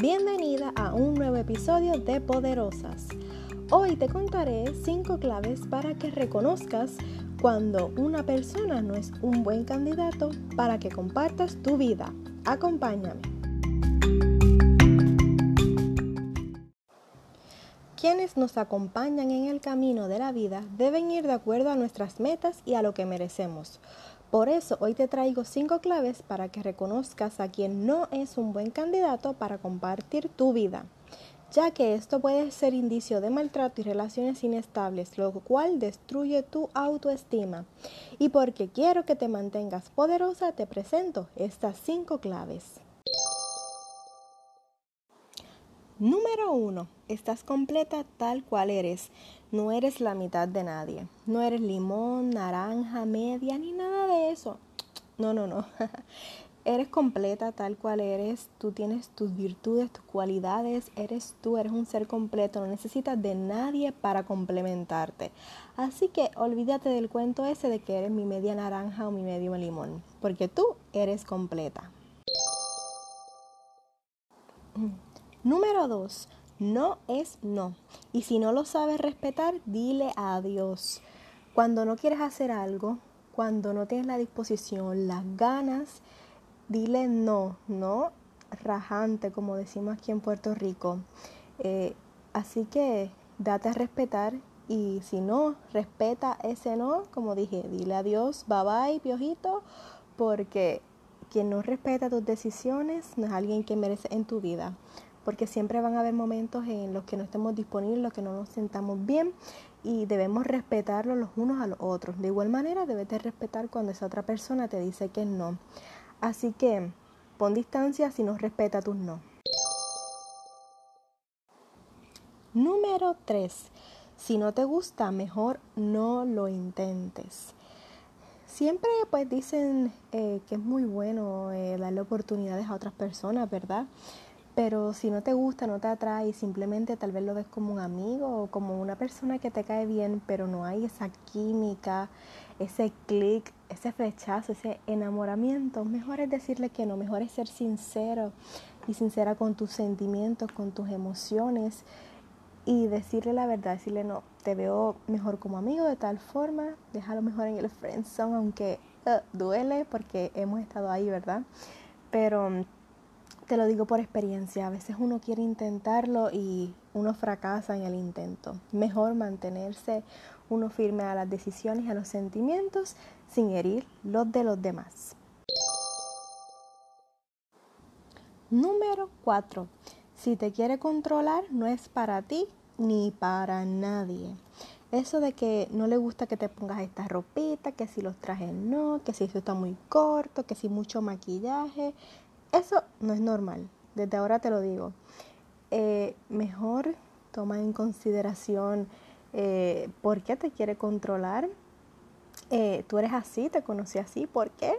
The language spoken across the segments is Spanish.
Bienvenida a un nuevo episodio de Poderosas. Hoy te contaré 5 claves para que reconozcas cuando una persona no es un buen candidato para que compartas tu vida. Acompáñame. Quienes nos acompañan en el camino de la vida deben ir de acuerdo a nuestras metas y a lo que merecemos. Por eso hoy te traigo cinco claves para que reconozcas a quien no es un buen candidato para compartir tu vida, ya que esto puede ser indicio de maltrato y relaciones inestables, lo cual destruye tu autoestima. Y porque quiero que te mantengas poderosa, te presento estas cinco claves. Número 1. Estás completa tal cual eres. No eres la mitad de nadie. No eres limón, naranja, media, ni nada de eso. No, no, no. eres completa tal cual eres. Tú tienes tus virtudes, tus cualidades. Eres tú, eres un ser completo. No necesitas de nadie para complementarte. Así que olvídate del cuento ese de que eres mi media naranja o mi medio limón. Porque tú eres completa. Número 2. No es no. Y si no lo sabes respetar, dile adiós. Cuando no quieres hacer algo, cuando no tienes la disposición, las ganas, dile no, no rajante, como decimos aquí en Puerto Rico. Eh, así que date a respetar y si no respeta ese no, como dije, dile adiós, bye bye, piojito, porque quien no respeta tus decisiones no es alguien que merece en tu vida porque siempre van a haber momentos en los que no estemos disponibles, los que no nos sentamos bien y debemos respetarlo los unos a los otros. De igual manera debes de respetar cuando esa otra persona te dice que no. Así que pon distancia si no respeta tus no. Número 3. Si no te gusta, mejor no lo intentes. Siempre pues dicen eh, que es muy bueno eh, darle oportunidades a otras personas, ¿verdad? Pero si no te gusta, no te atrae, simplemente tal vez lo ves como un amigo o como una persona que te cae bien, pero no hay esa química, ese clic, ese flechazo, ese enamoramiento, mejor es decirle que no, mejor es ser sincero y sincera con tus sentimientos, con tus emociones y decirle la verdad, decirle no, te veo mejor como amigo de tal forma, déjalo mejor en el friendzone, aunque uh, duele porque hemos estado ahí, ¿verdad? Pero te lo digo por experiencia, a veces uno quiere intentarlo y uno fracasa en el intento. Mejor mantenerse uno firme a las decisiones y a los sentimientos sin herir los de los demás. Número 4. Si te quiere controlar, no es para ti ni para nadie. Eso de que no le gusta que te pongas esta ropita, que si los trajes no, que si eso está muy corto, que si mucho maquillaje, eso no es normal, desde ahora te lo digo. Eh, mejor toma en consideración eh, por qué te quiere controlar. Eh, tú eres así, te conocí así, ¿por qué?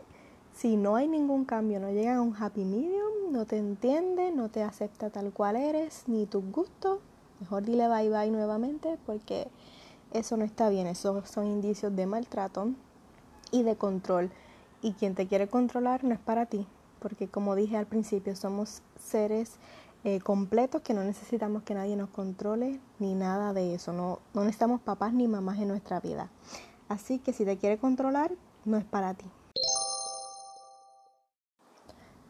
Si no hay ningún cambio, no llega a un happy medium, no te entiende, no te acepta tal cual eres, ni tus gustos, mejor dile bye bye nuevamente porque eso no está bien, esos son indicios de maltrato y de control. Y quien te quiere controlar no es para ti, porque como dije al principio, somos seres eh, completos que no necesitamos que nadie nos controle ni nada de eso. No, no necesitamos papás ni mamás en nuestra vida. Así que si te quiere controlar, no es para ti.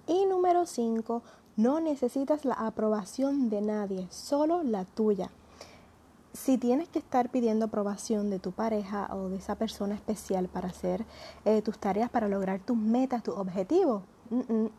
Y número 5, no necesitas la aprobación de nadie, solo la tuya. Si tienes que estar pidiendo aprobación de tu pareja o de esa persona especial para hacer eh, tus tareas, para lograr tus metas, tus objetivos,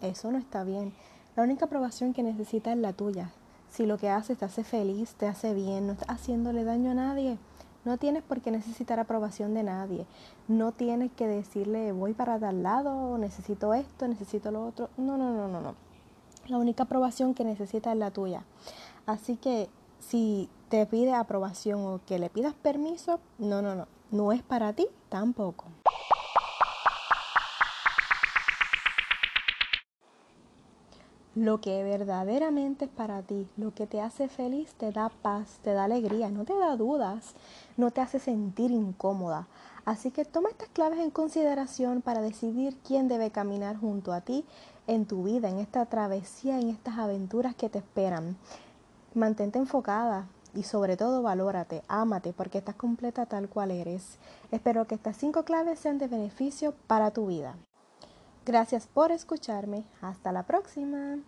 eso no está bien. La única aprobación que necesitas es la tuya. Si lo que haces te hace feliz, te hace bien, no estás haciéndole daño a nadie, no tienes por qué necesitar aprobación de nadie. No tienes que decirle voy para tal lado, necesito esto, necesito lo otro. No, no, no, no, no. La única aprobación que necesitas es la tuya. Así que si te pide aprobación o que le pidas permiso, no, no, no. No es para ti tampoco. Lo que verdaderamente es para ti, lo que te hace feliz, te da paz, te da alegría, no te da dudas, no te hace sentir incómoda. Así que toma estas claves en consideración para decidir quién debe caminar junto a ti en tu vida, en esta travesía, en estas aventuras que te esperan. Mantente enfocada y sobre todo valórate, ámate porque estás completa tal cual eres. Espero que estas cinco claves sean de beneficio para tu vida. Gracias por escucharme. Hasta la próxima.